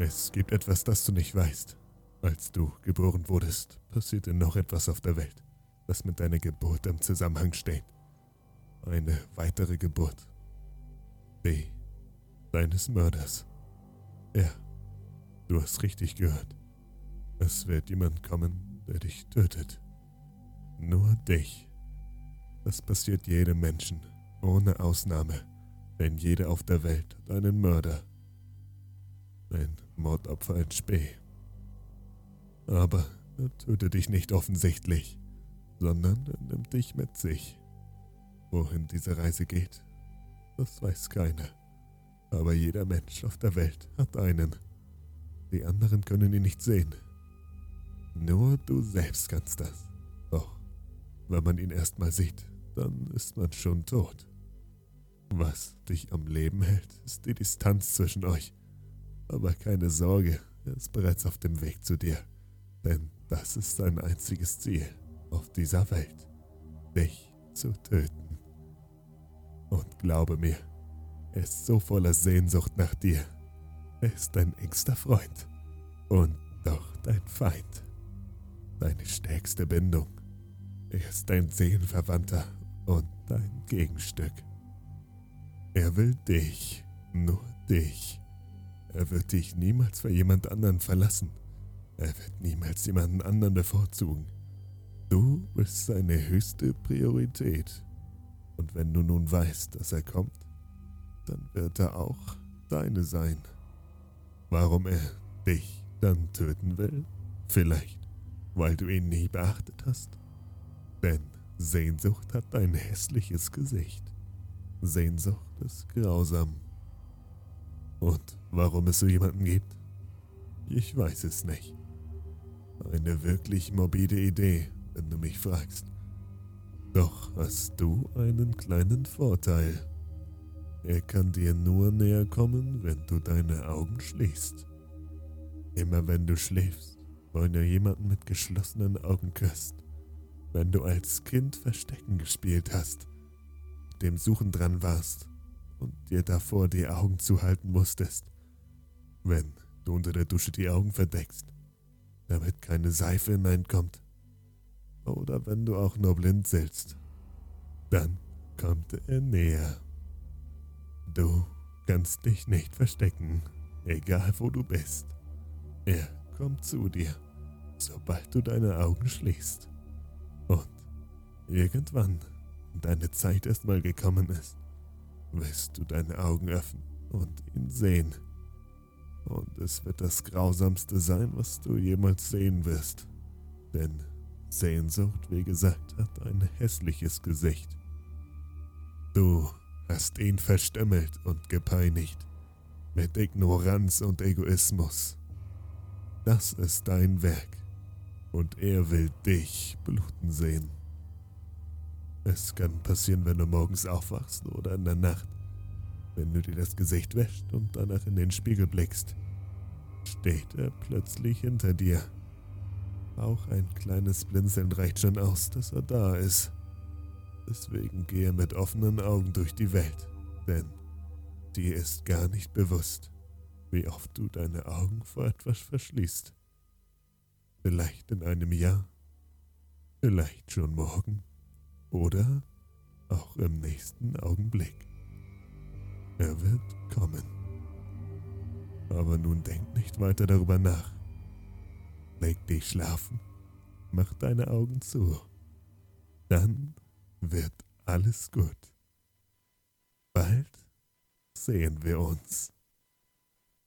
Es gibt etwas, das du nicht weißt. Als du geboren wurdest, passierte noch etwas auf der Welt, das mit deiner Geburt im Zusammenhang steht. Eine weitere Geburt. Die deines Mörders. Ja, du hast richtig gehört. Es wird jemand kommen, der dich tötet. Nur dich. Das passiert jedem Menschen, ohne Ausnahme, denn jeder auf der Welt hat einen Mörder. Ein Mordopfer in Spee. Aber er tötet dich nicht offensichtlich, sondern er nimmt dich mit sich. Wohin diese Reise geht, das weiß keiner. Aber jeder Mensch auf der Welt hat einen. Die anderen können ihn nicht sehen. Nur du selbst kannst das. Doch, wenn man ihn erstmal sieht, dann ist man schon tot. Was dich am Leben hält, ist die Distanz zwischen euch. Aber keine Sorge, er ist bereits auf dem Weg zu dir. Denn das ist sein einziges Ziel auf dieser Welt, dich zu töten. Und glaube mir, er ist so voller Sehnsucht nach dir. Er ist dein engster Freund und doch dein Feind. Deine stärkste Bindung. Er ist dein Seelenverwandter und dein Gegenstück. Er will dich, nur dich. Er wird dich niemals für jemand anderen verlassen. Er wird niemals jemanden anderen bevorzugen. Du bist seine höchste Priorität. Und wenn du nun weißt, dass er kommt, dann wird er auch deine sein. Warum er dich dann töten will? Vielleicht, weil du ihn nie beachtet hast. Denn Sehnsucht hat ein hässliches Gesicht. Sehnsucht ist grausam. Und warum es so jemanden gibt? Ich weiß es nicht. Eine wirklich morbide Idee, wenn du mich fragst. Doch hast du einen kleinen Vorteil. Er kann dir nur näher kommen, wenn du deine Augen schließt. Immer wenn du schläfst, wenn du jemanden mit geschlossenen Augen küsst, wenn du als Kind Verstecken gespielt hast, dem Suchen dran warst und dir davor die Augen zuhalten musstest, wenn du unter der Dusche die Augen verdeckst, damit keine Seife hineinkommt, oder wenn du auch nur blind sitzt, dann kommt er näher. Du kannst dich nicht verstecken, egal wo du bist. Er kommt zu dir, sobald du deine Augen schließt. Und irgendwann, wenn deine Zeit erstmal gekommen ist, wirst du deine Augen öffnen und ihn sehen. Und es wird das Grausamste sein, was du jemals sehen wirst. Denn Sehnsucht, wie gesagt, hat ein hässliches Gesicht. Du hast ihn verstümmelt und gepeinigt, mit Ignoranz und Egoismus. Das ist dein Werk, und er will dich bluten sehen. Es kann passieren, wenn du morgens aufwachst oder in der Nacht, wenn du dir das Gesicht wäschst und danach in den Spiegel blickst. Steht er plötzlich hinter dir. Auch ein kleines Blinzeln reicht schon aus, dass er da ist. Deswegen gehe mit offenen Augen durch die Welt, denn dir ist gar nicht bewusst, wie oft du deine Augen vor etwas verschließt. Vielleicht in einem Jahr, vielleicht schon morgen oder auch im nächsten Augenblick. Er wird kommen. Aber nun denk nicht weiter darüber nach. Leg dich schlafen, mach deine Augen zu. Dann wird alles gut. Bald sehen wir uns.